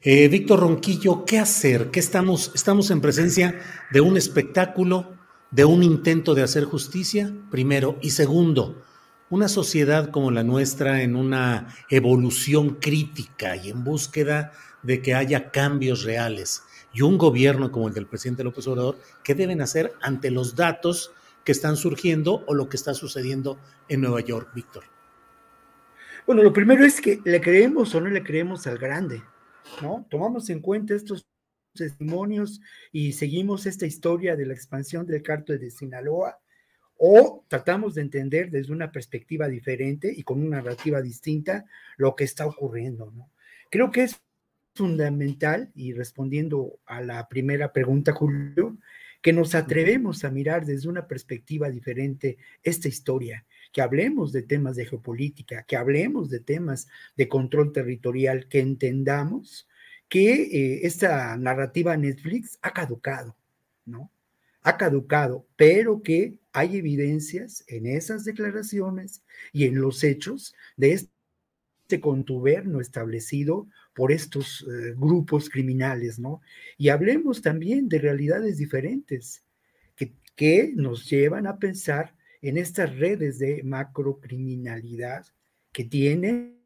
Eh, Víctor Ronquillo, ¿qué hacer? ¿Qué estamos, estamos en presencia de un espectáculo, de un intento de hacer justicia, primero, y segundo, una sociedad como la nuestra en una evolución crítica y en búsqueda de que haya cambios reales y un gobierno como el del presidente López Obrador, ¿qué deben hacer ante los datos que están surgiendo o lo que está sucediendo en Nueva York, Víctor? Bueno, lo primero es que le creemos o no le creemos al grande, ¿no? Tomamos en cuenta estos testimonios y seguimos esta historia de la expansión del cártel de Sinaloa o tratamos de entender desde una perspectiva diferente y con una narrativa distinta lo que está ocurriendo, ¿no? Creo que es fundamental, y respondiendo a la primera pregunta, Julio, que nos atrevemos a mirar desde una perspectiva diferente esta historia, que hablemos de temas de geopolítica, que hablemos de temas de control territorial, que entendamos que eh, esta narrativa Netflix ha caducado, ¿no? Ha caducado, pero que hay evidencias en esas declaraciones y en los hechos de este contuberno establecido por estos eh, grupos criminales, ¿no? Y hablemos también de realidades diferentes que, que nos llevan a pensar en estas redes de macrocriminalidad que tienen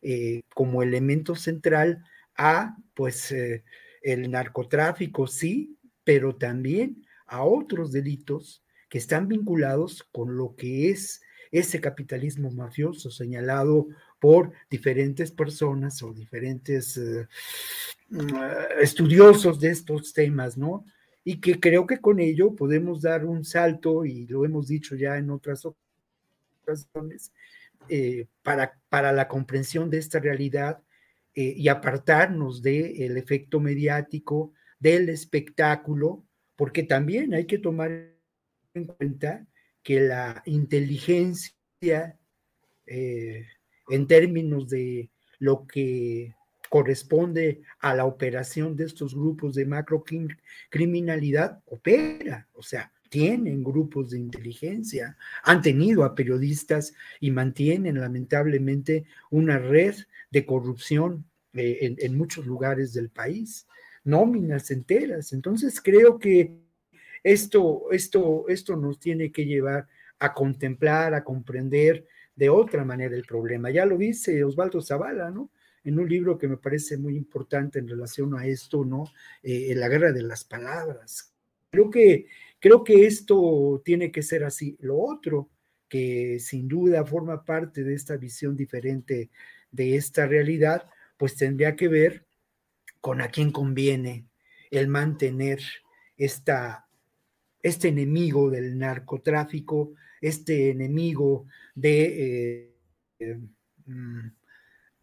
eh, como elemento central a, pues, eh, el narcotráfico, sí, pero también a otros delitos que están vinculados con lo que es ese capitalismo mafioso señalado por diferentes personas o diferentes eh, mm, estudiosos de estos temas, ¿no? Y que creo que con ello podemos dar un salto, y lo hemos dicho ya en otras ocasiones, eh, para, para la comprensión de esta realidad eh, y apartarnos del efecto mediático, del espectáculo, porque también hay que tomar en cuenta que la inteligencia eh, en términos de lo que corresponde a la operación de estos grupos de macrocriminalidad, opera, o sea, tienen grupos de inteligencia, han tenido a periodistas y mantienen lamentablemente una red de corrupción eh, en, en, muchos lugares del país, nóminas enteras. Entonces creo que esto, esto, esto nos tiene que llevar a contemplar, a comprender de otra manera el problema. Ya lo dice Osvaldo Zavala, ¿no? En un libro que me parece muy importante en relación a esto, ¿no? Eh, la guerra de las palabras. Creo que, creo que esto tiene que ser así. Lo otro, que sin duda forma parte de esta visión diferente de esta realidad, pues tendría que ver con a quién conviene el mantener esta, este enemigo del narcotráfico, este enemigo de eh, mm,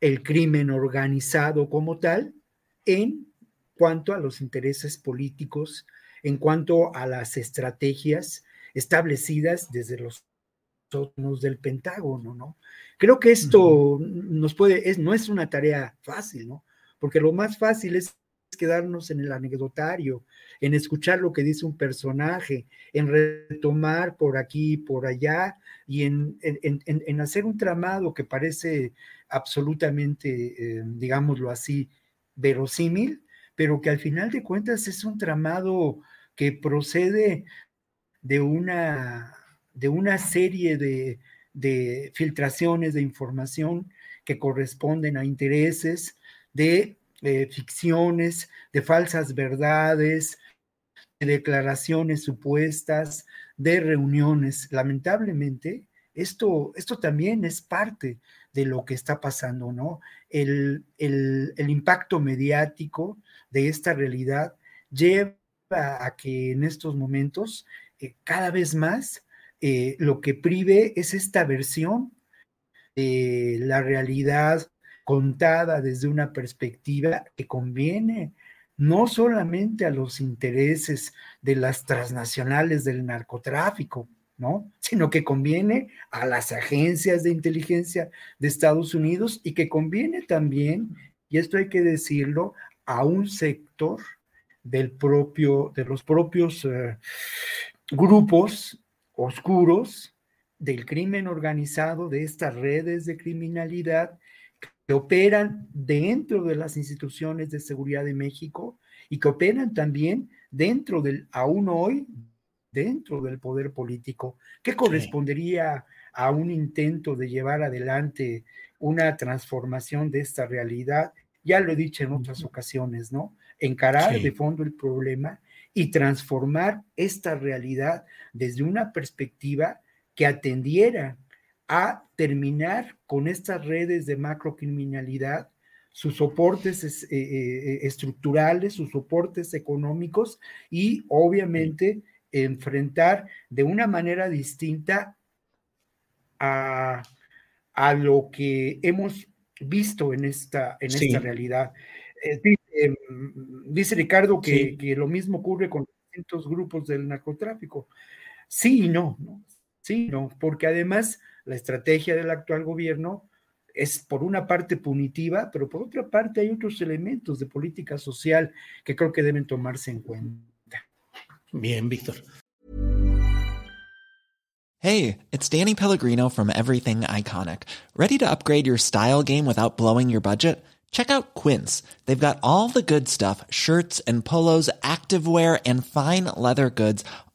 el crimen organizado como tal en cuanto a los intereses políticos, en cuanto a las estrategias establecidas desde los sótanos del Pentágono, ¿no? Creo que esto nos puede, es, no es una tarea fácil, ¿no? Porque lo más fácil es quedarnos en el anecdotario, en escuchar lo que dice un personaje, en retomar por aquí, por allá, y en, en, en, hacer un tramado que parece absolutamente, eh, digámoslo así, verosímil, pero que al final de cuentas es un tramado que procede de una, de una serie de, de filtraciones de información que corresponden a intereses, de eh, ficciones, de falsas verdades, de declaraciones supuestas, de reuniones. Lamentablemente, esto, esto también es parte de lo que está pasando, ¿no? El, impacto mediático de esta realidad lleva a que en estos momentos eh, cada vez más eh, lo que prive es esta versión de la realidad contada desde una perspectiva que conviene no solamente a los intereses de las transnacionales del narcotráfico, ¿no? Sino que conviene a las agencias de inteligencia de Estados Unidos y que conviene también, y esto hay que decirlo, a un sector del propio, de los propios eh, grupos oscuros del crimen organizado, de estas redes de criminalidad que operan dentro de las instituciones de seguridad de México y que operan también dentro del, aún hoy, dentro del poder político, que correspondería a un intento de llevar adelante una transformación de esta realidad. Ya lo he dicho en otras ocasiones, ¿no? Encarar de fondo el problema y transformar esta realidad desde una perspectiva que atendiera a terminar con estas redes de macrocriminalidad, sus soportes eh, eh, eh, estructurales, sus soportes económicos y obviamente enfrentar de una manera distinta a, lo que hemos visto en esta, en esta realidad. dice, Ricardo que, que, lo mismo ocurre con distintos grupos del narcotráfico. Sí y no, ¿no? Sí, no, porque además la estrategia del actual gobierno es por una parte punitiva, pero por otra parte hay otros elementos de política social que creo que deben tomarse en cuenta. Bien, Víctor. Hey, it's Danny Pellegrino from Everything Iconic. Ready to upgrade your style game without blowing your budget? Check out Quince. They've got all the good stuff, shirts and polos, activewear and fine leather goods